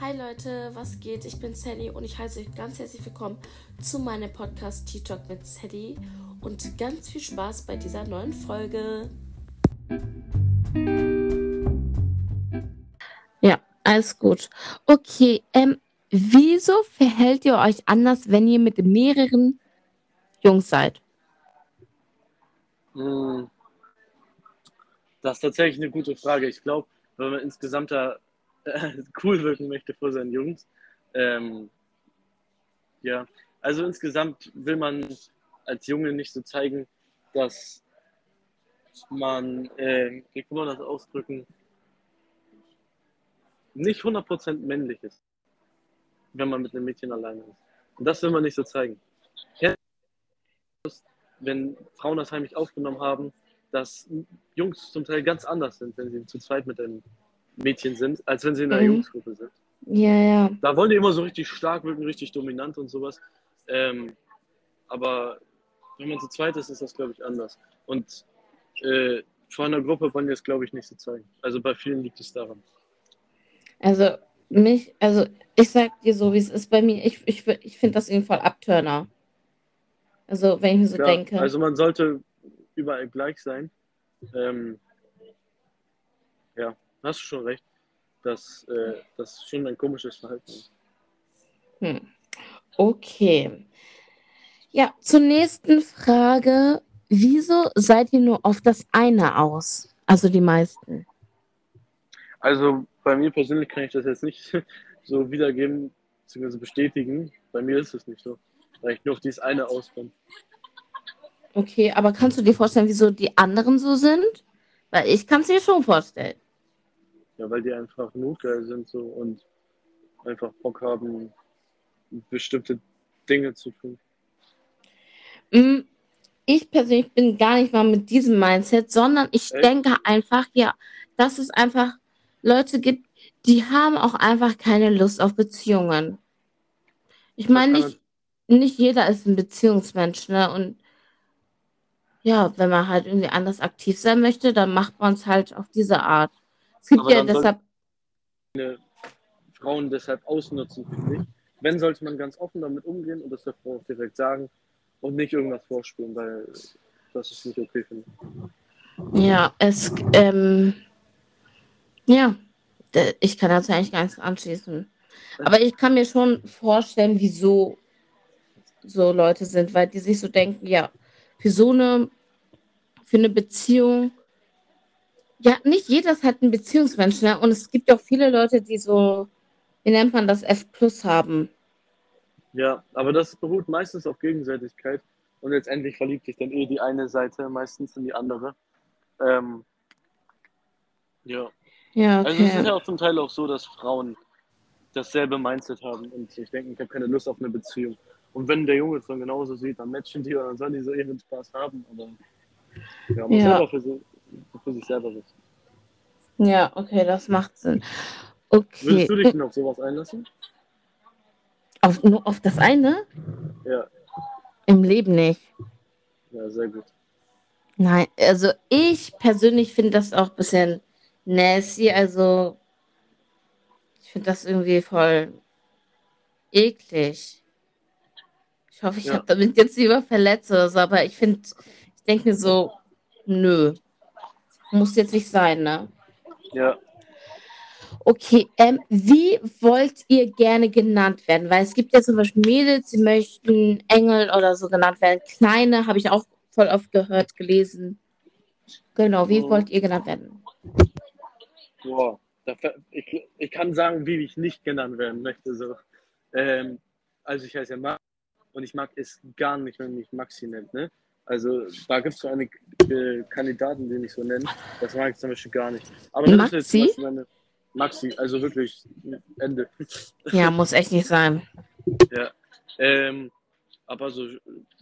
Hi Leute, was geht? Ich bin Sally und ich heiße euch ganz herzlich willkommen zu meinem Podcast Tea Talk mit Sally und ganz viel Spaß bei dieser neuen Folge. Ja, alles gut. Okay, ähm, wieso verhält ihr euch anders, wenn ihr mit mehreren Jungs seid? Hm. Das ist tatsächlich eine gute Frage. Ich glaube, wenn man insgesamt da cool wirken möchte vor seinen Jungs. Ähm, ja, also insgesamt will man als Junge nicht so zeigen, dass man, äh, wie kann man das ausdrücken, nicht 100% männlich ist, wenn man mit einem Mädchen alleine ist. Und das will man nicht so zeigen. Wenn Frauen das heimlich aufgenommen haben, dass Jungs zum Teil ganz anders sind, wenn sie zu zweit mit einem Mädchen sind, als wenn sie in einer mhm. Jungsgruppe sind. Ja, ja. Da wollen die immer so richtig stark wirken, richtig dominant und sowas. Ähm, aber wenn man zu zweit ist, ist das, glaube ich, anders. Und äh, vor einer Gruppe wollen die es, glaube ich, nicht so zeigen. Also bei vielen liegt es daran. Also mich, also ich sag dir so, wie es ist bei mir, ich, ich, ich finde das irgendwie voll Abturner. Also wenn ich mir so ja, denke. Also man sollte überall gleich sein. Ähm, ja hast du schon recht, dass äh, das schon ein komisches Verhalten ist. Hm. Okay. Ja, zur nächsten Frage. Wieso seid ihr nur auf das eine aus? Also die meisten. Also bei mir persönlich kann ich das jetzt nicht so wiedergeben bzw. bestätigen. Bei mir ist es nicht so, weil ich nur auf dieses eine aus bin. Okay, aber kannst du dir vorstellen, wieso die anderen so sind? Weil ich kann es mir schon vorstellen. Ja, weil die einfach notgeil sind so und einfach Bock haben, bestimmte Dinge zu tun. Mm, ich persönlich bin gar nicht mal mit diesem Mindset, sondern ich Echt? denke einfach, ja, dass es einfach Leute gibt, die haben auch einfach keine Lust auf Beziehungen. Ich meine, nicht, nicht jeder ist ein Beziehungsmensch, ne? Und ja, wenn man halt irgendwie anders aktiv sein möchte, dann macht man es halt auf diese Art. Es gibt Aber ja deshalb. Frauen deshalb ausnutzen, finde ich. Wenn, sollte man ganz offen damit umgehen und das der Frau direkt sagen und nicht irgendwas vorspielen, weil das ist nicht okay, finde ich. Ja, es, ähm, ja, ich kann dazu eigentlich gar nichts anschließen. Aber ich kann mir schon vorstellen, wieso so Leute sind, weil die sich so denken, ja, für so eine, für eine Beziehung ja, nicht jeder ist halt ein Beziehungsmensch, ne? Und es gibt auch viele Leute, die so, wie nennt man das, F plus haben. Ja, aber das beruht meistens auf Gegenseitigkeit und letztendlich verliebt sich dann eh die eine Seite meistens in die andere. Ähm, ja. Ja, okay. Also es ist ja auch zum Teil auch so, dass Frauen dasselbe Mindset haben und sich denken, ich habe keine Lust auf eine Beziehung. Und wenn der Junge es dann genauso sieht, dann matchen die und dann sollen die so ihren Spaß haben. Aber ja, man ja. selber für, für sich selber wissen. Ja, okay, das macht Sinn. Okay. Würdest du dich denn auf sowas einlassen? Auf, nur auf das eine? Ja. Im Leben nicht. Ja, sehr gut. Nein, also ich persönlich finde das auch ein bisschen nasty. Also ich finde das irgendwie voll eklig. Ich hoffe, ich ja. habe damit jetzt lieber verletzt oder so, aber ich finde, ich denke mir so, nö. Muss jetzt nicht sein, ne? Ja. Okay, ähm, wie wollt ihr gerne genannt werden? Weil es gibt ja zum Beispiel Mädels, die möchten Engel oder so genannt werden. Kleine habe ich auch voll oft gehört, gelesen. Genau, wie mhm. wollt ihr genannt werden? Boah, ich, ich kann sagen, wie ich nicht genannt werden möchte. So. Ähm, also ich heiße ja Max und ich mag es gar nicht, wenn mich Maxi nennt. Ne? Also da gibt es so einige äh, Kandidaten, die ich so nennen. Das mag ich zum Beispiel gar nicht. Aber das Maxi? ist jetzt meine Maxi, also wirklich Ende. Ja, muss echt nicht sein. Ja. Ähm, aber so,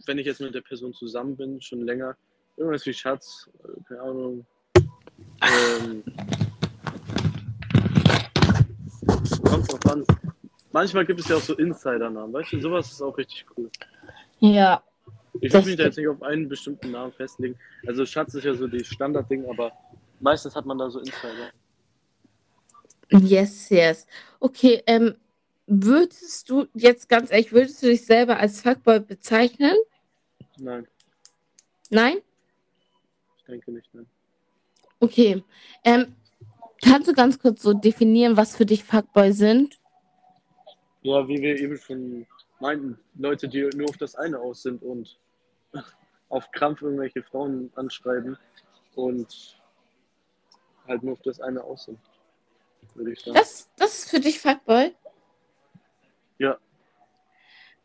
wenn ich jetzt mit der Person zusammen bin, schon länger, irgendwas wie Schatz, äh, keine Ahnung. Ähm, kommt drauf an. Manchmal gibt es ja auch so Insider-Namen, weißt du, sowas ist auch richtig cool. Ja, ich will mich da jetzt nicht auf einen bestimmten Namen festlegen. Also Schatz ist ja so die Standardding, aber meistens hat man da so Insider. Yes, yes. Okay, ähm, würdest du jetzt ganz ehrlich, würdest du dich selber als Fuckboy bezeichnen? Nein, Nein? ich denke nicht, nein. Okay. Ähm, kannst du ganz kurz so definieren, was für dich Fuckboy sind? Ja, wie wir eben schon meinten, Leute, die nur auf das eine aus sind und auf Krampf irgendwelche Frauen anschreiben und halt nur auf das eine aus sind, würde ich sagen. Das, das ist für dich Fuckboy? Ja,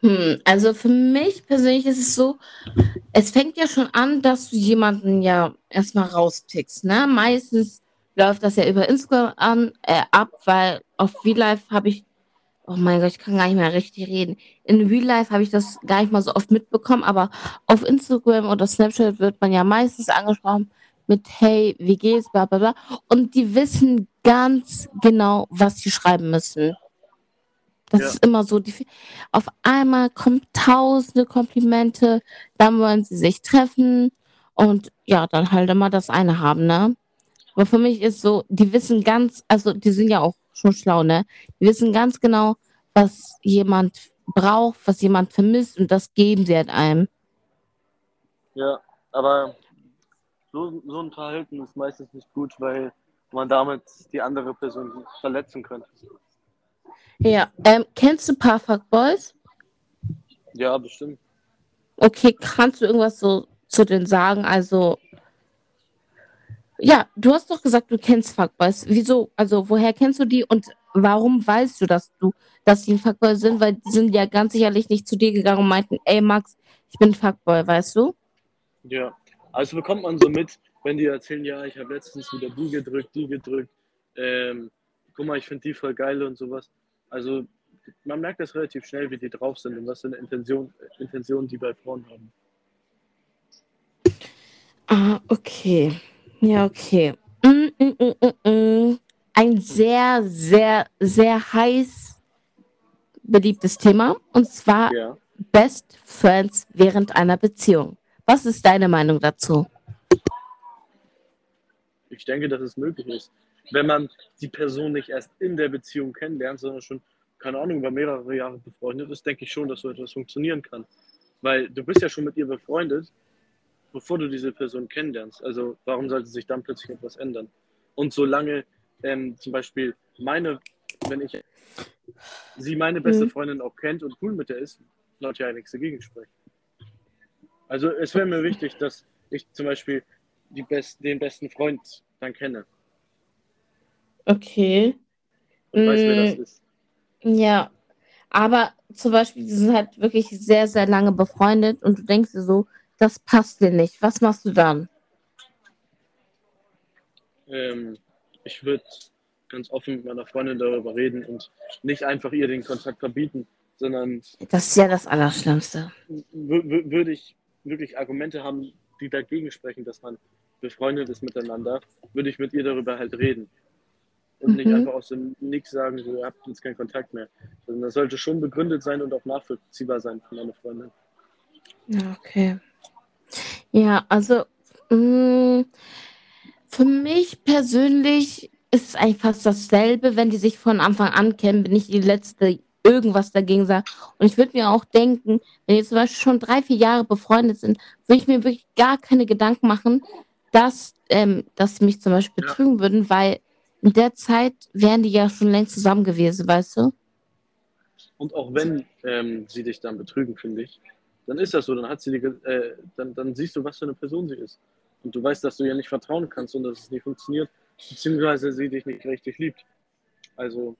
Hm, also für mich persönlich ist es so, es fängt ja schon an, dass du jemanden ja erstmal rauspickst, ne? Meistens läuft das ja über Instagram an, äh, ab, weil auf Life habe ich, oh mein Gott, ich kann gar nicht mehr richtig reden. In Real Life habe ich das gar nicht mal so oft mitbekommen, aber auf Instagram oder Snapchat wird man ja meistens angesprochen mit Hey, wie geht's, bla bla bla. Und die wissen ganz genau, was sie schreiben müssen. Das ja, ist immer so, die, auf einmal kommen tausende Komplimente, dann wollen sie sich treffen und ja, dann halt immer das eine haben, ne? Aber für mich ist so, die wissen ganz, also die sind ja auch schon schlau, ne? Die wissen ganz genau, was jemand braucht, was jemand vermisst und das geben sie halt einem. ja, aber so, so ein Verhalten ist meistens nicht gut, weil man damit die andere Person verletzen könnte. Ja, ähm, kennst du ein paar Fuckboys? Ja, bestimmt. Okay, kannst du irgendwas so zu denen sagen? Also, ja, du hast doch gesagt, du kennst Fuckboys. Wieso? Also, woher kennst du die und warum weißt du, dass du, dass die ein Fuckboy sind? Weil die sind ja ganz sicherlich nicht zu dir gegangen und meinten, ey Max, ich bin Fuckboy, weißt du? Ja, also bekommt man so mit, wenn die erzählen, ja, ich habe letztens wieder die gedrückt, die gedrückt, ähm, guck mal, ich finde die voll geil und sowas. Also man merkt das relativ schnell, wie die drauf sind und was für eine Intention, Intention die bei Frauen haben. Ah, okay. Ja, okay. Mm, mm, mm, mm, mm. Ein sehr, sehr, sehr heiß beliebtes Thema und zwar Ja, Best Friends während einer Beziehung. Was ist deine Meinung dazu? ich denke, dass es möglich ist. Wenn man die Person nicht erst in der Beziehung kennenlernt, sondern schon, keine Ahnung, über mehrere Jahre befreundet ist, denke ich schon, dass so etwas funktionieren kann. Weil du bist ja schon mit ihr befreundet, bevor du diese Person kennenlernst. Also warum sollte sich dann plötzlich etwas ändern? Und solange ähm, zum Beispiel meine, wenn ich sie meine beste Mhm. Freundin auch kennt und cool mit der ist, sollte ja nichts dagegen sprechen. Also es wäre mir wichtig, dass ich zum Beispiel best, den besten Freund dann kenne Okay. und weiß, wer das Mm, ist. ja, aber zum Beispiel, die sind halt wirklich sehr, sehr lange befreundet und du denkst dir so, das passt dir nicht. Was machst du dann? Ähm, ich würde ganz offen mit meiner Freundin darüber reden und nicht einfach ihr den Kontakt verbieten, sondern Das ist ja das Allerschlimmste. würde ich wirklich Argumente haben, die dagegen sprechen, dass man befreundet ist miteinander, würde ich mit ihr darüber halt reden. Und nicht Mhm. einfach aus dem Nix sagen, so, ihr habt jetzt keinen Kontakt mehr. Sondern das sollte schon begründet sein und auch nachvollziehbar sein von meiner Freundin. Ja, okay. Ja, also mm, für mich persönlich ist es eigentlich fast dasselbe, wenn die sich von Anfang an kennen, bin ich die Letzte, irgendwas dagegen sagt. Und ich würde mir auch denken, wenn die zum Beispiel schon drei, vier Jahre befreundet sind, würde ich mir wirklich gar keine Gedanken machen, dass, ähm, dass sie mich zum Beispiel Ja. betrügen würden, weil in der Zeit wären die ja schon längst zusammen gewesen, weißt du? Und auch wenn ähm, sie dich dann betrügen, finde ich, dann ist das so. Dann, hat sie die, äh, dann, dann siehst du, was für eine Person sie ist. Und du weißt, dass du ihr nicht vertrauen kannst und dass es nicht funktioniert, beziehungsweise sie dich nicht richtig liebt. Also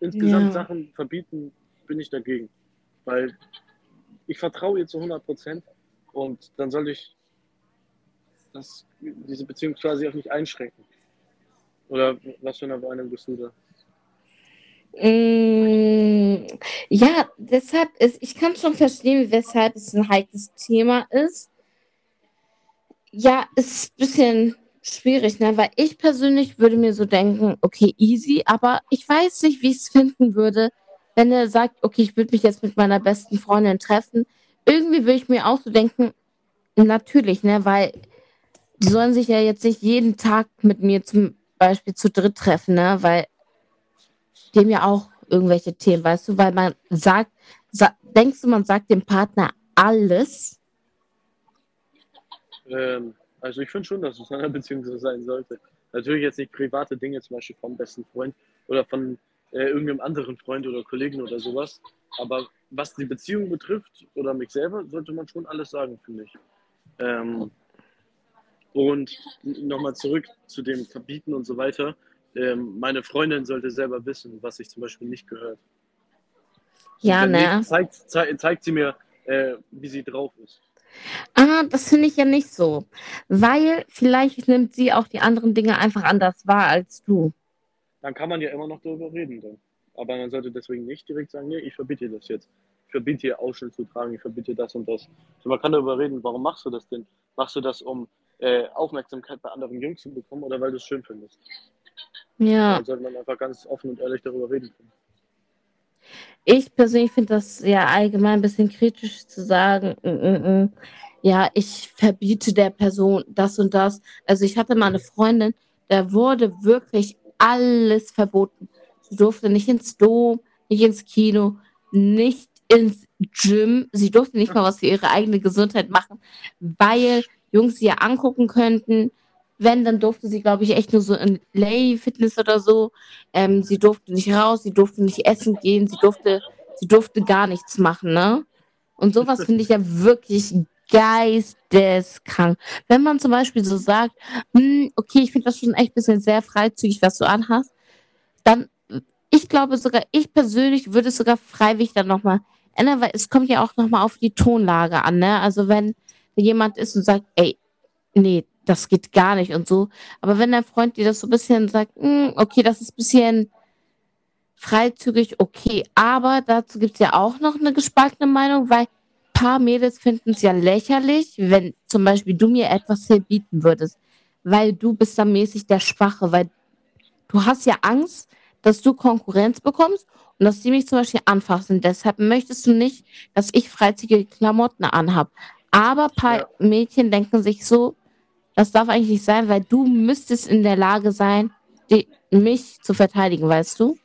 insgesamt Ja. Sachen verbieten bin ich dagegen. Weil ich vertraue ihr zu 100 Prozent und dann soll ich das, diese Beziehung quasi auch nicht einschränken. Oder was für eine Meinung bist du da? Mm, ja, deshalb ist, ich kann schon verstehen, weshalb es ein heikles Thema ist. Ja, ist ein bisschen schwierig, ne? Weil ich persönlich würde mir so denken, okay, easy, aber ich weiß nicht, wie ich es finden würde, wenn er sagt, okay, ich würde mich jetzt mit meiner besten Freundin treffen. Irgendwie würde ich mir auch so denken, natürlich, ne? Weil die sollen sich ja jetzt nicht jeden Tag mit mir zum Beispiel zu dritt treffen, ne? Weil dem ja auch irgendwelche Themen, weißt du, weil man sagt, sa denkst du, man sagt dem Partner alles? Ähm, also ich finde schon, dass es in einer Beziehung so sein sollte. Natürlich jetzt nicht private Dinge, zum Beispiel vom besten Freund oder von äh, irgendeinem anderen Freund oder Kollegen oder sowas. Aber was die Beziehung betrifft oder mich selber, sollte man schon alles sagen, finde ich. Ähm, und nochmal zurück zu dem Verbieten und so weiter. Ähm, meine Freundin sollte selber wissen, was ich zum Beispiel nicht gehört. Ja, ne? Zeigt, zeigt, zeigt sie mir, äh, wie sie drauf ist. Ah, das finde ich ja nicht so. Weil vielleicht nimmt sie auch die anderen Dinge einfach anders wahr als du. Dann kann man ja immer noch darüber reden. Dann. Aber man sollte deswegen nicht direkt sagen, nee, ich verbiete dir das jetzt. Ich verbiete dir Ausschnitt zu tragen, ich verbiete dir das und das. Also man kann darüber reden, warum machst du das denn? Machst du das, um äh, Aufmerksamkeit bei anderen Jungs zu bekommen oder weil du es schön findest? Ja. Dann sollte man einfach ganz offen und ehrlich darüber reden können. Ich persönlich finde das ja allgemein ein bisschen kritisch zu sagen, mm, mm, mm, ja, ich verbiete der Person das und das. Also ich hatte mal eine Freundin, da wurde wirklich alles verboten. Sie durfte nicht ins Dom, nicht ins Kino, nicht ins Gym. Sie durfte nicht mal was für ihre eigene Gesundheit machen, weil Jungs sie ja angucken könnten. Wenn, dann durfte sie, glaube ich, echt nur so in Lay Fitness oder so. Ähm, sie durfte nicht raus, sie durfte nicht essen gehen, sie durfte, sie durfte gar nichts machen, ne? Und sowas finde ich ja wirklich geisteskrank. Wenn man zum Beispiel so sagt, hm, okay, ich finde das schon echt ein bisschen sehr freizügig, was du anhast, dann, ich glaube sogar, ich persönlich würde es sogar freiwillig dann nochmal ändern, weil es kommt ja auch nochmal auf die Tonlage an, ne? Also wenn jemand ist und sagt, ey, nee, das geht gar nicht und so. Aber wenn dein Freund dir das so ein bisschen sagt, hm, okay, das ist ein bisschen freizügig, okay. Aber dazu gibt es ja auch noch eine gespaltene Meinung, weil ein paar Mädels finden es ja lächerlich, wenn zum Beispiel du mir etwas verbieten würdest, weil du bist dann mäßig der Schwache, weil du hast ja Angst, dass du Konkurrenz bekommst und dass die mich zum Beispiel anfassen. Deshalb möchtest du nicht, dass ich freizügige Klamotten anhab. Aber ein paar ja. Mädchen denken sich so, das darf eigentlich nicht sein, weil du müsstest in der Lage sein, die, mich zu verteidigen, weißt du?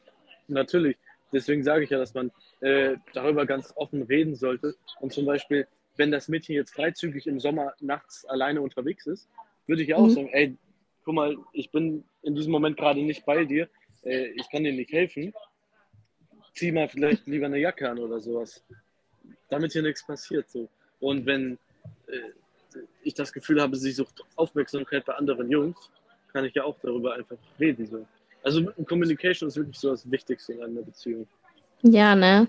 Natürlich. Deswegen sage ich ja, dass man äh, darüber ganz offen reden sollte. Und zum Beispiel, wenn das Mädchen jetzt freizügig im Sommer nachts alleine unterwegs ist, würde ich auch mhm. sagen, ey, guck mal, ich bin in diesem Moment gerade nicht bei dir, äh, ich kann dir nicht helfen. Zieh mal vielleicht lieber eine Jacke an oder sowas. Damit hier nichts passiert. So. Und wenn äh, ich das Gefühl habe, sie sucht Aufmerksamkeit bei anderen Jungs, kann ich ja auch darüber einfach reden. So. Also Communication ist wirklich so das Wichtigste in einer Beziehung. Ja, ne?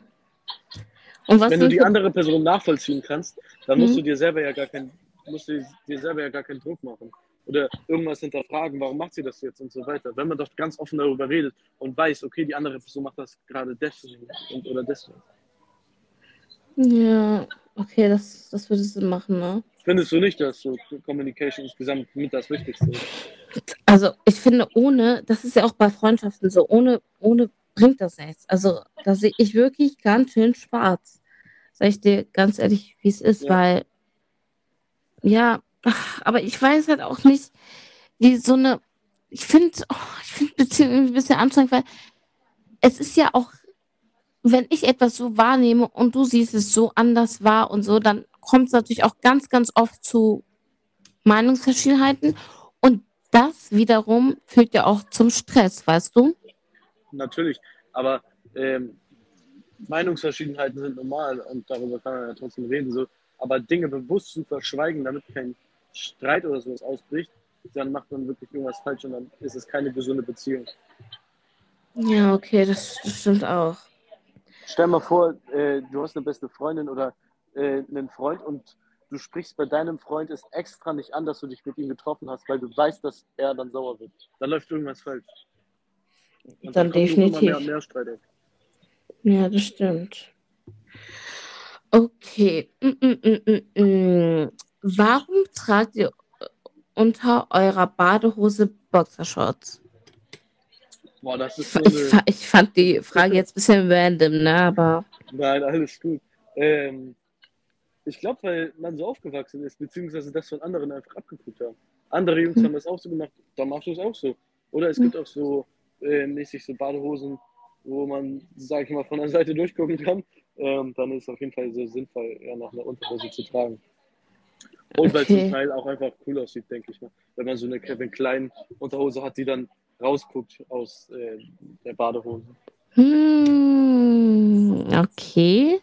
Und was Wenn du die andere Person nachvollziehen kannst, dann musst mhm. du dir selber ja gar keinen, musst du dir selber ja gar keinen Druck machen. Oder irgendwas hinterfragen, warum macht sie das jetzt und so weiter. Wenn man doch ganz offen darüber redet und weiß, okay, die andere Person macht das gerade deswegen und, oder deswegen. Ja, okay, das, das würdest du machen, ne? Findest du nicht, dass so Communication insgesamt mit das Wichtigste ist? Also ich finde, ohne, das ist ja auch bei Freundschaften so, ohne, ohne bringt das nichts. Also da sehe ich wirklich ganz schön schwarz. Sag ich dir ganz ehrlich, wie es ist, ja. weil ja, ach, aber ich weiß halt auch nicht, wie so eine, ich finde, oh, ich finde Beziehung ein bisschen anstrengend, weil es ist ja auch, wenn ich etwas so wahrnehme und du siehst es so anders wahr und so, dann kommt es natürlich auch ganz, ganz oft zu Meinungsverschiedenheiten. Und das wiederum führt ja auch zum Stress, weißt du? Natürlich, aber ähm, Meinungsverschiedenheiten sind normal und darüber kann man ja trotzdem reden. So. Aber Dinge bewusst zu verschweigen, damit kein Streit oder sowas ausbricht, dann macht man wirklich irgendwas falsch und dann ist es keine gesunde Beziehung. Ja, okay, das, das stimmt auch. Stell mal vor, äh, du hast eine beste Freundin oder äh, einen Freund und du sprichst bei deinem Freund es extra nicht an, dass du dich mit ihm getroffen hast, weil du weißt, dass er dann sauer wird. Dann läuft irgendwas falsch. Und dann, dann definitiv. Mehr mehr Streit Ja, das stimmt. Okay. Mm, mm, mm, Warum tragt ihr unter eurer Badehose Boxershorts? Boah, das ist so eine... ich, ich, fand die Frage jetzt ein bisschen random, ne? Aber. Nein, alles gut. Ähm, ich glaube, weil man so aufgewachsen ist, beziehungsweise das von anderen einfach abgeguckt haben. Andere Jungs hm. haben das auch so gemacht, dann machst du es auch so. Oder es hm. gibt auch so äh, mäßig so Badehosen, wo man, sag ich mal, von der Seite durchgucken kann, ähm, dann ist es auf jeden Fall sehr sinnvoll, ja, nach einer Unterhose zu tragen. Und weil es Okay. zum Teil auch einfach cool aussieht, denke ich mal. Wenn man so eine Kevin Klein Unterhose hat, die dann rausguckt aus äh, der Badehose. Hm, okay.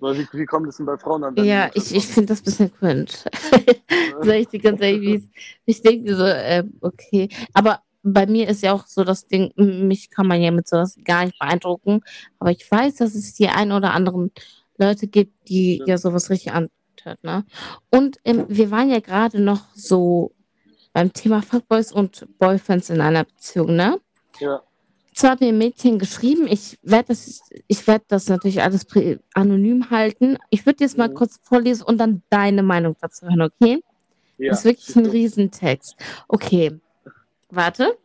Wie, wie kommt es denn bei Frauen an? Ja, ich, ich finde das ein bisschen cringe. Sag ich dir ganz ehrlich, wie es- ich denke so, äh, okay. Aber bei mir ist ja auch so das Ding, mich kann man ja mit sowas gar nicht beeindrucken. Aber ich weiß, dass es die ein oder anderen Leute gibt, die Stimmt. ja sowas richtig antört, ne? Und ähm, wir waren ja gerade noch so beim Thema Fuckboys und Boyfriends in einer Beziehung, ne? Ja, Zwar hat mir ein Mädchen geschrieben, ich werde das, ich werde das natürlich alles anonym halten. Ich würde jetzt mal Mhm. kurz vorlesen und dann deine Meinung dazu hören, okay? ja. Das ist wirklich ein Riesentext. Okay, warte.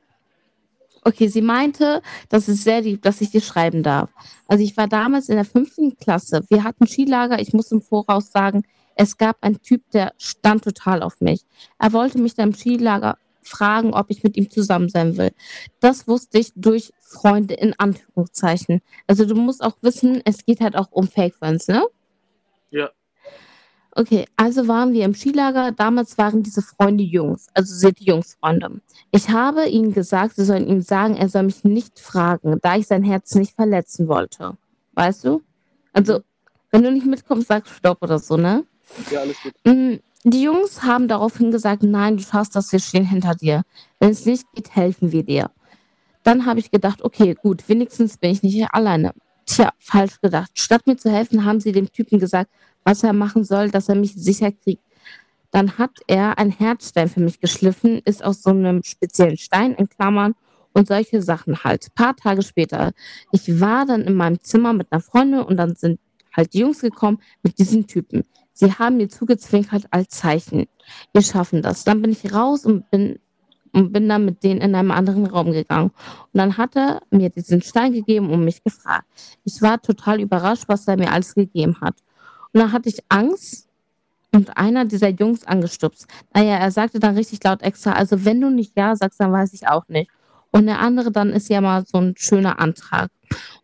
Okay, sie meinte, das ist sehr lieb, dass ich dir schreiben darf. Also ich war damals in der fünften Klasse. Wir hatten Skilager. Ich muss im Voraus sagen, es gab einen Typ, der stand total auf mich. Er wollte mich dann im Skilager fragen, ob ich mit ihm zusammen sein will. Das wusste ich durch Freunde in Anführungszeichen. Also du musst auch wissen, es geht halt auch um Fake Friends, ne? Ja. Okay, also waren wir im Skilager. Damals waren diese Freunde Jungs, also sind die Jungsfreunde. Ich habe ihnen gesagt, sie sollen ihm sagen, er soll mich nicht fragen, da ich sein Herz nicht verletzen wollte. Weißt du? Also, wenn du nicht mitkommst, sag Stopp oder so, ne? ja, alles gut. Mm, Die Jungs haben daraufhin gesagt, nein, du schaffst das, wir stehen hinter dir. Wenn es nicht geht, helfen wir dir. Dann habe ich gedacht, okay, gut, wenigstens bin ich nicht hier alleine. Tja, falsch gedacht. Statt mir zu helfen, haben sie dem Typen gesagt, was er machen soll, dass er mich sicher kriegt. Dann hat er einen Herzstein für mich geschliffen, ist aus so einem speziellen Stein in Klammern und solche Sachen halt. Ein paar Tage später. Ich war dann in meinem Zimmer mit einer Freundin und dann sind halt die Jungs gekommen mit diesen Typen. Sie haben mir zugezwinkert als Zeichen. Wir schaffen das. Dann bin ich raus und bin, und bin dann mit denen in einem anderen Raum gegangen. Und dann hat er mir diesen Stein gegeben und mich gefragt. Ich war total überrascht, was er mir alles gegeben hat. Und dann hatte ich Angst und einer dieser Jungs angestupst. Naja, er sagte dann richtig laut extra, also wenn du nicht Ja sagst, dann weiß ich auch nicht. Und der andere dann ist ja mal so ein schöner Antrag.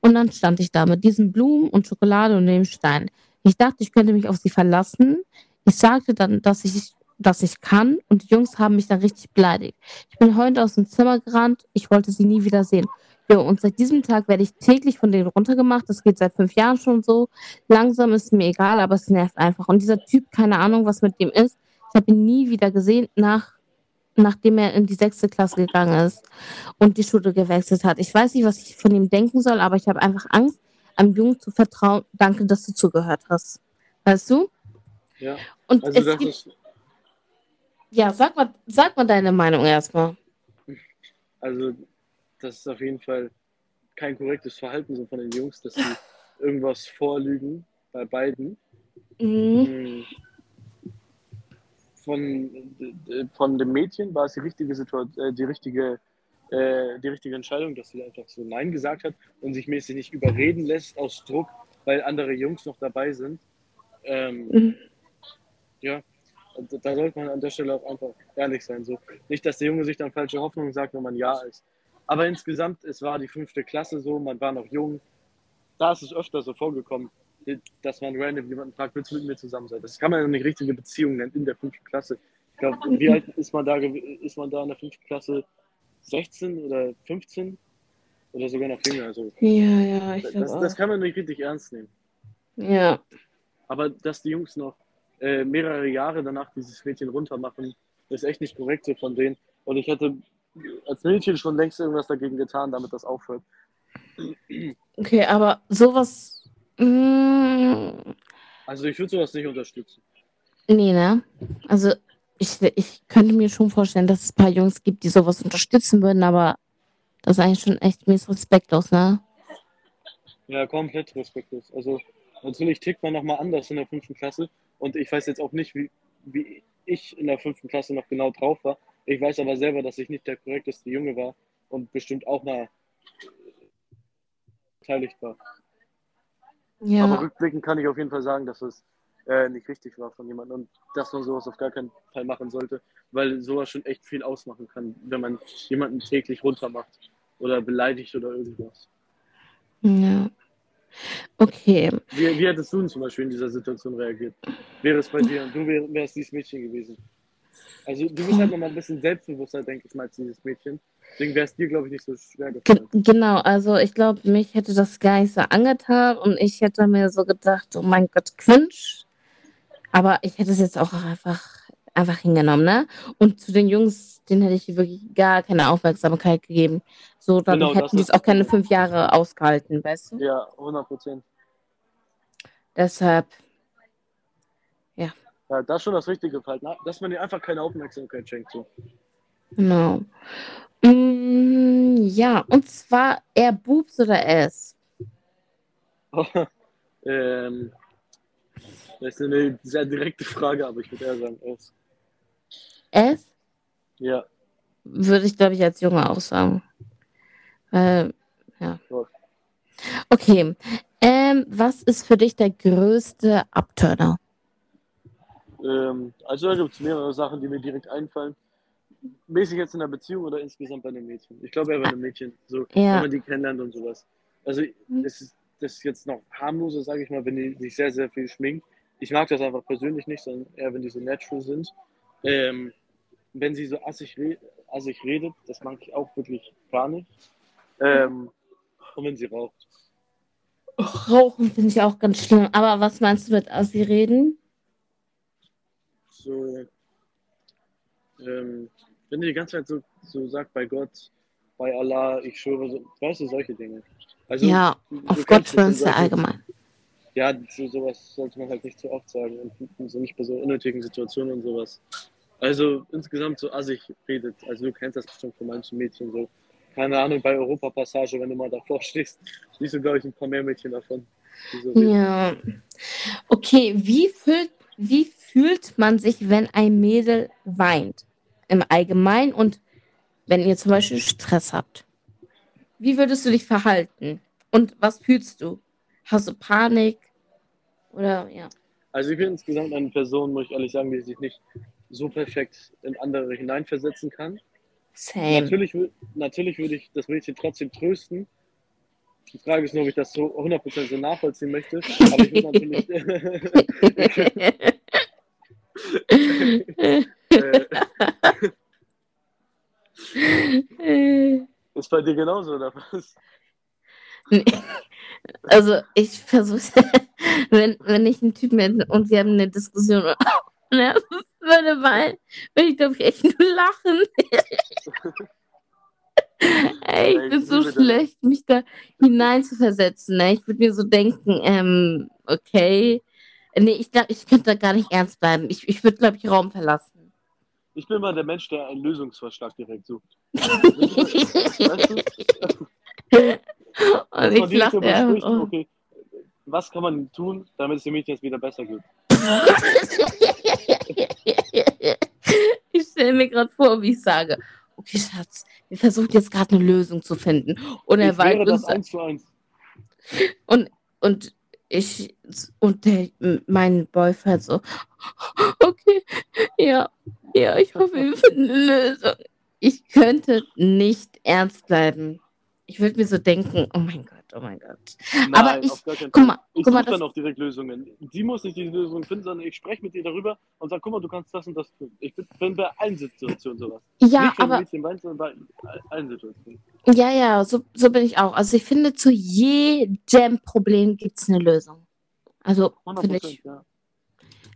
Und dann stand ich da mit diesen Blumen und Schokolade und dem Stein. Ich dachte, ich könnte mich auf sie verlassen. Ich sagte dann, dass ich, dass ich kann und die Jungs haben mich dann richtig beleidigt. Ich bin heute aus dem Zimmer gerannt. Ich wollte sie nie wieder sehen. Jo, und seit diesem Tag werde ich täglich von denen runtergemacht. Das geht seit fünf Jahren schon so. Langsam ist mir egal, aber es nervt einfach. Und dieser Typ, keine Ahnung, was mit dem ist. Ich habe ihn nie wieder gesehen, nach, nachdem er in die sechste Klasse gegangen ist und die Schule gewechselt hat. Ich weiß nicht, was ich von ihm denken soll, aber ich habe einfach Angst, einem Jungen zu vertrauen. Danke, dass du zugehört hast. Weißt du? Ja, Und also es das gibt, ist, ja, sag mal, sag mal deine Meinung erstmal. also das ist auf jeden Fall kein korrektes Verhalten so von den Jungs, dass sie irgendwas vorlügen bei beiden. Mhm. Hm. Von, äh, von dem Mädchen war es die richtige Situation, äh, die richtige, äh, die richtige Entscheidung, dass sie einfach so Nein gesagt hat und sich mäßig nicht überreden lässt aus Druck, weil andere Jungs noch dabei sind. Ähm, Mhm. ja, und da sollte man an der Stelle auch einfach ehrlich sein. So. Nicht, dass der Junge sich dann falsche Hoffnung sagt, wenn man Ja ist. Aber insgesamt, es war die fünfte Klasse so, man war noch jung. Da ist es öfter so vorgekommen, dass man random jemanden fragt, willst du mit mir zusammen sein? Das kann man ja eine richtige Beziehung nennen in der fünften Klasse. Ich glaube, wie alt ist man, da, ist man da in der fünften Klasse? 16 oder 15? Oder sogar noch jünger. Also, Ja, ja, ich das, auch. das kann man nicht richtig ernst nehmen. ja. Aber dass die Jungs noch äh, mehrere Jahre danach dieses Mädchen runtermachen, ist echt nicht korrekt so von denen. Und ich hätte als Mädchen schon längst irgendwas dagegen getan, damit das aufhört. Okay, aber sowas. Mm, Also ich würde sowas nicht unterstützen. nee, ne? Also ich, ich könnte mir schon vorstellen, dass es ein paar Jungs gibt, die sowas unterstützen würden, aber das ist eigentlich schon echt mies respektlos, ne? Ja, komplett respektlos. Also natürlich tickt man nochmal anders in der fünften Klasse. Und ich weiß jetzt auch nicht, wie, wie ich in der fünften Klasse noch genau drauf war. Ich weiß aber selber, dass ich nicht der korrekteste Junge war und bestimmt auch mal beteiligt war. Aber Ja. rückblickend kann ich auf jeden Fall sagen, dass es äh, nicht richtig war von jemandem und dass man sowas auf gar keinen Fall machen sollte, weil sowas schon echt viel ausmachen kann, wenn man jemanden täglich runtermacht oder beleidigt oder irgendwas. Ja. Okay. Wie, wie hättest du denn zum Beispiel in dieser Situation reagiert? Wäre es bei dir und du wär, wärst dieses Mädchen gewesen? Also du bist halt nochmal ein bisschen selbstbewusster, denke ich mal, als dieses Mädchen. Deswegen wäre es dir, glaube ich, nicht so schwer Ge gefallen. genau, also ich glaube, mich hätte das gar nicht so angetan und ich hätte mir so gedacht, oh mein Gott, cringe. Aber ich hätte es jetzt auch einfach, einfach hingenommen, ne? Und zu den Jungs, denen hätte ich wirklich gar keine Aufmerksamkeit gegeben. So, dann Genau, hätten die es auch keine fünf Jahre ausgehalten, weißt du? ja 100 Prozent. Deshalb, Ja, das ist schon das Richtige Verhalten, dass man ihr einfach keine Aufmerksamkeit schenkt. So. genau. Mm, ja, und zwar eher Boobs oder S? ähm, das ist eine sehr direkte Frage, aber ich würde eher sagen S. S? Ja, Würde ich, glaube ich, als Junge auch sagen. Weil, ja. Okay. Ähm, was ist für dich der größte Abturner? Ähm, also da gibt es mehrere Sachen, die mir direkt einfallen. Mäßig jetzt in der Beziehung oder insgesamt bei einem Mädchen? Ich glaube eher bei einem Mädchen, so wenn Ja. man die kennenlernt und sowas. Also das ist, das ist jetzt noch harmloser, sage ich mal, wenn die sich sehr, sehr viel schminkt. Ich mag das einfach persönlich nicht, sondern eher, wenn die so natural sind. Ähm, wenn sie so assig, re assig redet, das mag ich auch wirklich gar nicht. Ähm, und wenn sie raucht. Rauchen finde ich auch ganz schlimm. Aber was meinst du mit Assi reden? So, ähm, wenn die die ganze Zeit so, so sagt, bei Gott, bei Allah, ich schwöre, so, weißt du, solche Dinge. Also, ja, du- du auf Gott ja solche- allgemein. Ja, so, sowas sollte man halt nicht zu oft sagen und so nicht bei so unnötigen Situationen und sowas. Also insgesamt so assig redet. Also du kennst das bestimmt von manchen Mädchen so. Keine Ahnung, bei Europapassage, wenn du mal davor stehst, siehst du, glaube ich, ein paar mehr Mädchen davon. So. Ja. Okay, wie fühlt, wie fühlt man sich, wenn ein Mädel weint? Im Allgemeinen und wenn ihr zum Beispiel Stress habt. Wie würdest du dich verhalten? Und was fühlst du? Hast du Panik? Oder ja. Also ich bin insgesamt eine Person, muss ich ehrlich sagen, die sich nicht so perfekt in andere hineinversetzen kann. Same. Natürlich, natürlich würde ich das Mädchen trotzdem trösten. Die Frage ist nur, ob ich das so 100% so nachvollziehen möchte. Aber ich würde natürlich. äh, ist bei dir genauso, oder was? Nee. Also ich versuche, wenn, wenn ich einen Typen hätte und wir haben eine Diskussion und er würde weinen, würde ich glaube ich echt nur lachen. Ey, ich bin so schlecht, mich da hinein zu versetzen. Ne? Ich würde mir so denken, ähm, okay. Nee, ich glaube, ich könnte da gar nicht ernst bleiben. Ich, ich würde, glaube ich, Raum verlassen. Ich bin mal der Mensch, der einen Lösungsvorschlag direkt sucht. weißt du? Und ich lache ja. okay, was kann man tun, damit es dem Mädchen jetzt wieder besser geht? Ich stelle mir gerade vor, wie ich sage, okay, Schatz, wir versuchen jetzt gerade eine Lösung zu finden. Und er weint das uns eins zu eins. und, und ich und der, mein Boyfriend so, okay, ja, ja, ich hoffe, wir finden eine Lösung. Ich könnte nicht ernst bleiben. Ich würde mir so denken, oh mein Gott, oh mein Gott. Nein, Aber ich- guck mal, ich guck mal, dann auch direkt Lösungen. Sie muss nicht die Lösung finden, sondern ich spreche mit ihr darüber und sage, guck mal, du kannst das und das tun. Ich bin, bei allen Situationen sowas. Ja, nicht, aber Mädchen weint, sondern bei allen Situationen. Ja, ja, so, so bin ich auch. Also ich finde, zu jedem Problem gibt es eine Lösung. Also 100 finde ich. Ja.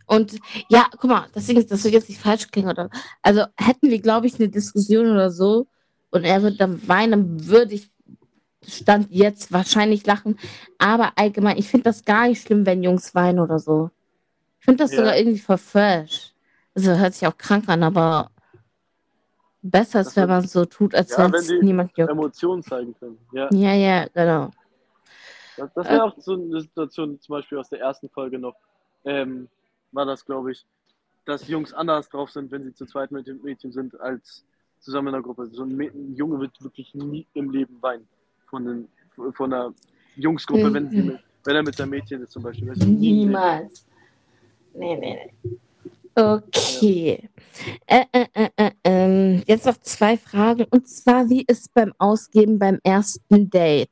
Und ja, guck mal, deswegen ist das so jetzt nicht falsch klingen oder. Also hätten wir, glaube ich, eine Diskussion oder so und er würde dann weinen, würde ich Stand jetzt wahrscheinlich lachen. Aber allgemein, ich finde das gar nicht schlimm, wenn Jungs weinen oder so. Ich finde das Ja. sogar irgendwie voll fresh. Also hört sich auch krank an, aber besser ist, Das wenn man so tut, als Ja, wenn es niemand juckt. Emotionen zeigen können. Ja, Ja, ja, genau. das, das wäre auch so eine Situation, zum Beispiel aus der ersten Folge noch, ähm, war das, glaube ich, dass Jungs anders drauf sind, wenn sie zu zweit mit dem Mädchen sind, als zusammen in der Gruppe. So ein, ein Junge wird wirklich nie im Leben weinen von, den, von einer Jungsgruppe, wenn, sie Mhm. wenn er mit seinem Mädchen ist zum Beispiel. Weißt du. Niemals. Nee, nee, nee. Okay. Äh, äh, äh, äh, ähm, jetzt noch zwei Fragen. Und zwar, wie ist beim Ausgeben beim ersten Date?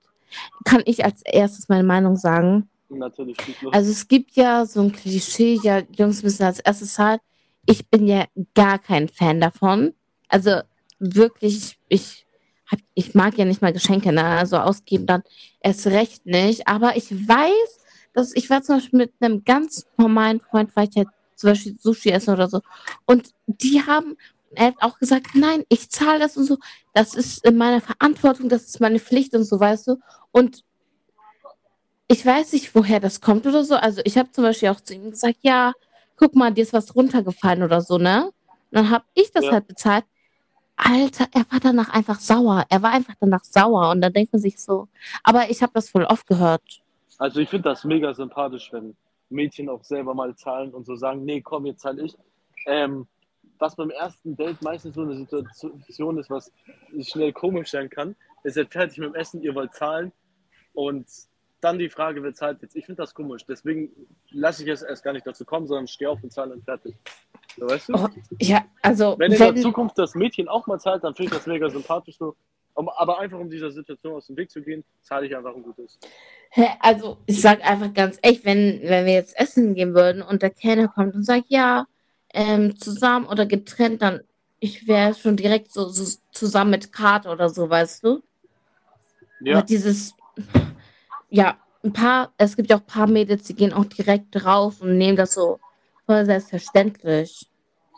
kann ich als erstes meine Meinung sagen. Natürlich. Also es gibt ja so ein Klischee, ja, Jungs müssen als erstes zahlen. Ich bin ja gar kein Fan davon. Also wirklich, ich, ich mag ja nicht mal Geschenke, ne? also ausgeben dann erst recht nicht. Aber ich weiß, dass ich war zum Beispiel mit einem ganz normalen Freund, weil ich halt zum Beispiel Sushi essen oder so. Und die haben, er hat auch gesagt, nein, ich zahle das und so. Das ist in meiner Verantwortung, das ist meine Pflicht und so, weißt du. Und ich weiß nicht, woher das kommt oder so. Also ich habe zum Beispiel auch zu ihm gesagt, ja, guck mal, dir ist was runtergefallen oder so, ne? Und dann habe ich das ja. halt bezahlt. Alter, er war danach einfach sauer. Er war einfach danach sauer. Und dann denkt man sich so, aber ich habe das voll oft gehört. Also ich finde das mega sympathisch, wenn Mädchen auch selber mal zahlen und so sagen, nee, komm, jetzt zahle ich. Ähm, was beim ersten Date meistens so eine Situation ist, was schnell komisch sein kann, ist jetzt fertig mit dem Essen, ihr wollt zahlen und dann die Frage, wer zahlt jetzt? Ich finde das komisch, deswegen lasse ich es erst gar nicht dazu kommen, sondern stehe auf und zahle und fertig. So, weißt du? Oh, ja, also wenn in der Zukunft das Mädchen auch mal zahlt, dann finde ich das mega sympathisch so. Aber einfach um dieser Situation aus dem Weg zu gehen, zahle ich einfach ein gutes. Also ich sage einfach ganz echt, wenn, wenn wir jetzt essen gehen würden und der Kellner kommt und sagt, ja, ähm, zusammen oder getrennt, dann ich wäre schon direkt so, so, zusammen mit Karte oder so, weißt du? Ja. Aber dieses, ja, ein paar, es gibt ja auch ein paar Mädels, die gehen auch direkt drauf und nehmen das so voll selbstverständlich.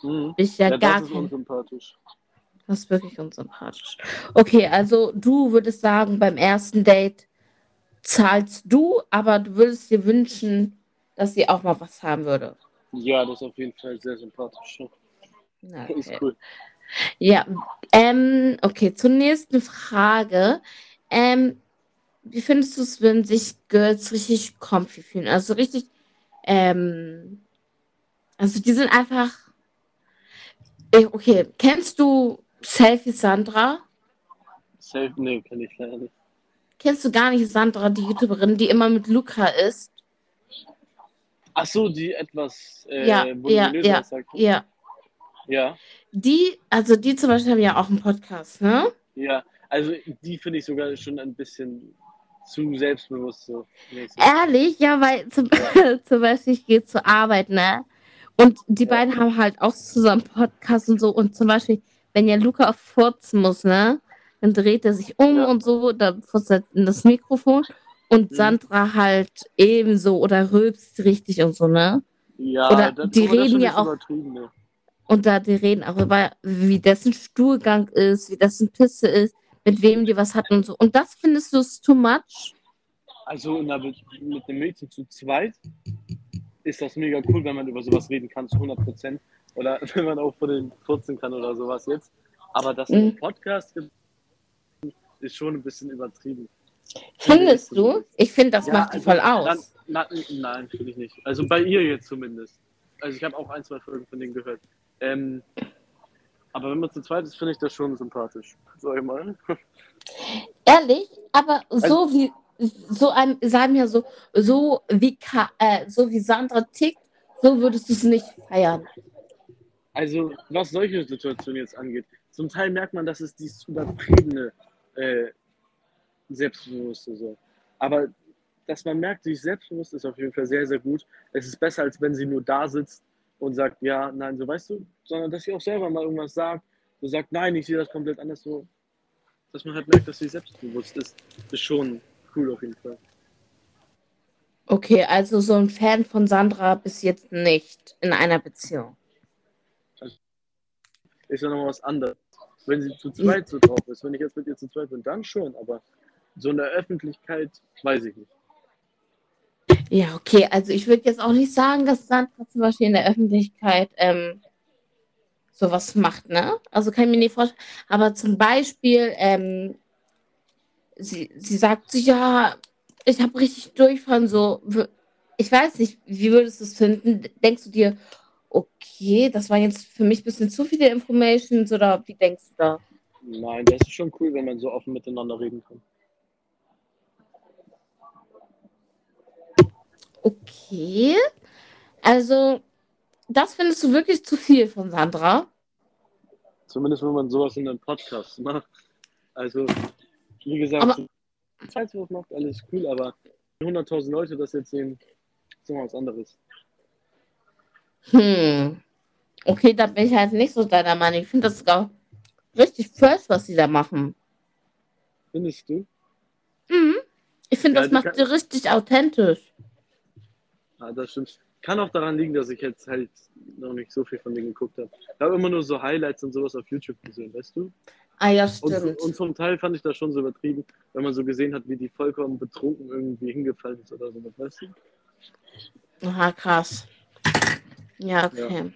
Mhm. Ich ja, ja gar das ist unsympathisch. Das ist wirklich unsympathisch. Okay, also du würdest sagen, beim ersten Date zahlst du, aber du würdest dir wünschen, dass sie auch mal was haben würde. Ja, das ist auf jeden Fall sehr sympathisch. Okay. Ist cool. Ja, ähm, okay, zur nächsten Frage. Ähm, wie findest du es, wenn sich Girls richtig comfy fühlen? Also richtig, ähm, also die sind einfach. Okay, kennst du Selfie Sandra? Selfie, nee, kenne ich leider nicht. Kennst du gar nicht Sandra, die YouTuberin, die immer mit Luca ist? Ach so, die etwas äh, ja, ja, ja, sagt. ja. Ja. Die, also die zum Beispiel haben ja auch einen Podcast, ne? Ja, also die finde ich sogar schon ein bisschen zu selbstbewusst so. Ehrlich? Ja, weil zum, zum Beispiel ich gehe zur Arbeit, ne? Und die beiden haben halt auch zusammen Podcast und so. Und zum Beispiel, wenn ja Luca auf furzen muss, ne? Dann dreht er sich um ja. und so, dann furzt er in das Mikrofon und mhm. Sandra halt ebenso oder rülpst richtig und so, ne? Ja, oder das, die reden ja auch. Ne? Und da die reden auch über, wie dessen Stuhlgang ist, wie dessen Pisse ist, mit wem die was hatten und so. Und das findest du too much? Also na, mit, mit einem Mädchen zu zweit ist das mega cool, wenn man über sowas reden kann, zu 100 Prozent. Oder wenn man auch vor den furzen kann oder sowas jetzt. Aber das mhm. Podcast ist schon ein bisschen übertrieben. Findest du? Ich finde, das ja, macht also, voll aus. Dann, na, nein, finde ich nicht. Also bei ihr jetzt zumindest. Also ich habe auch ein, zwei Folgen von denen gehört. Ähm, aber wenn man zu zweit ist, finde ich das schon sympathisch. Sag ich mal. Ehrlich? Aber also, so wie so ein, sagen wir so, so wie äh, so wie Sandra tickt, so würdest du es nicht feiern. Also, was solche Situationen jetzt angeht, zum Teil merkt man, dass es dieses übertriebene äh, Selbstbewusste so. Aber dass man merkt, ist selbstbewusst, ist auf jeden Fall sehr, sehr gut. Es ist besser, als wenn sie nur da sitzt und sagt, ja, nein, so weißt du, sondern dass sie auch selber mal irgendwas sagt, so sagt, nein, ich sehe das komplett anders so. Dass man halt merkt, dass sie selbstbewusst ist, ist schon cool auf jeden Fall. Okay, also so ein Fan von Sandra bis jetzt nicht in einer Beziehung. ist ja nochmal was anderes. Wenn sie zu zweit so drauf ist, wenn ich jetzt mit ihr zu zweit bin, dann schon, aber so in der Öffentlichkeit weiß ich nicht. Ja, okay, also ich würde jetzt auch nicht sagen, dass Sandra zum Beispiel in der Öffentlichkeit ähm, sowas macht, ne? Also kann ich mir nicht vorstellen. Aber zum Beispiel, ähm, sie, sie sagt so, ja, ich habe richtig Durchfall, so, ich weiß nicht, wie würdest du es finden? Denkst du dir, okay, das waren jetzt für mich ein bisschen zu viele Informations oder wie denkst du da? Nein, das ist schon cool, wenn man so offen miteinander reden kann. Okay. Also, das findest du wirklich zu viel von Sandra? Zumindest, wenn man sowas in einem Podcast macht. Also, wie gesagt, Aber, sowas macht, alles cool, aber 100.000 Leute das jetzt sehen, ist immer was anderes. Hm. Okay, da bin ich halt nicht so deiner Meinung. Ich finde das sogar richtig first, was sie da machen. Findest du? Mhm. Ich finde, Ja, das macht kann- sie richtig authentisch. Ja, das stimmt. Kann auch daran liegen, dass ich jetzt halt noch nicht so viel von denen geguckt habe. Ich habe immer nur so Highlights und sowas auf YouTube gesehen, weißt du? Ah ja, Und, stimmt. und zum Teil fand ich das schon so übertrieben, wenn man so gesehen hat, wie die vollkommen betrunken irgendwie hingefallen ist oder so, weißt du? Aha, krass. Ja, okay.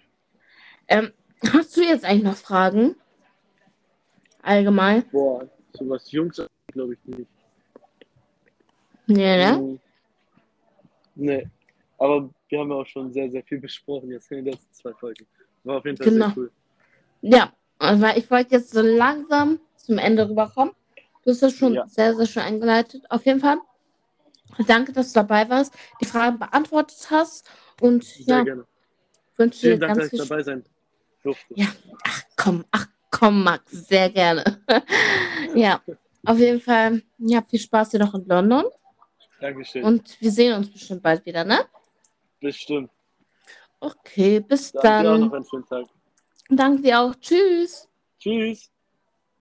Ähm, hast du jetzt eigentlich noch Fragen? Allgemein? Boah, sowas Jungs glaube ich nicht. Nee, ne? Mhm. Nee. Aber wir haben ja auch schon sehr, sehr viel besprochen jetzt in den letzten zwei Folgen. War auf jeden Fall Genau. sehr cool. Ja, weil ich wollte jetzt so langsam zum Ende rüberkommen. Du hast das schon Ja. sehr, sehr schön eingeleitet. Auf jeden Fall. Danke, dass du dabei warst, die Fragen beantwortet hast und Sehr ja, gerne. wünsche dir Vielen Dank, ganz dass ich dabei sein durfte. Ja. Ach komm, ach komm, Max, sehr gerne. ja, auf jeden Fall, ja, viel Spaß hier noch in London Dankeschön. und wir sehen uns bestimmt bald wieder, ne? Bestimmt. Okay, bis Dann dir auch dann. noch einen schönen Tag. Danke dir auch. Tschüss. Tschüss.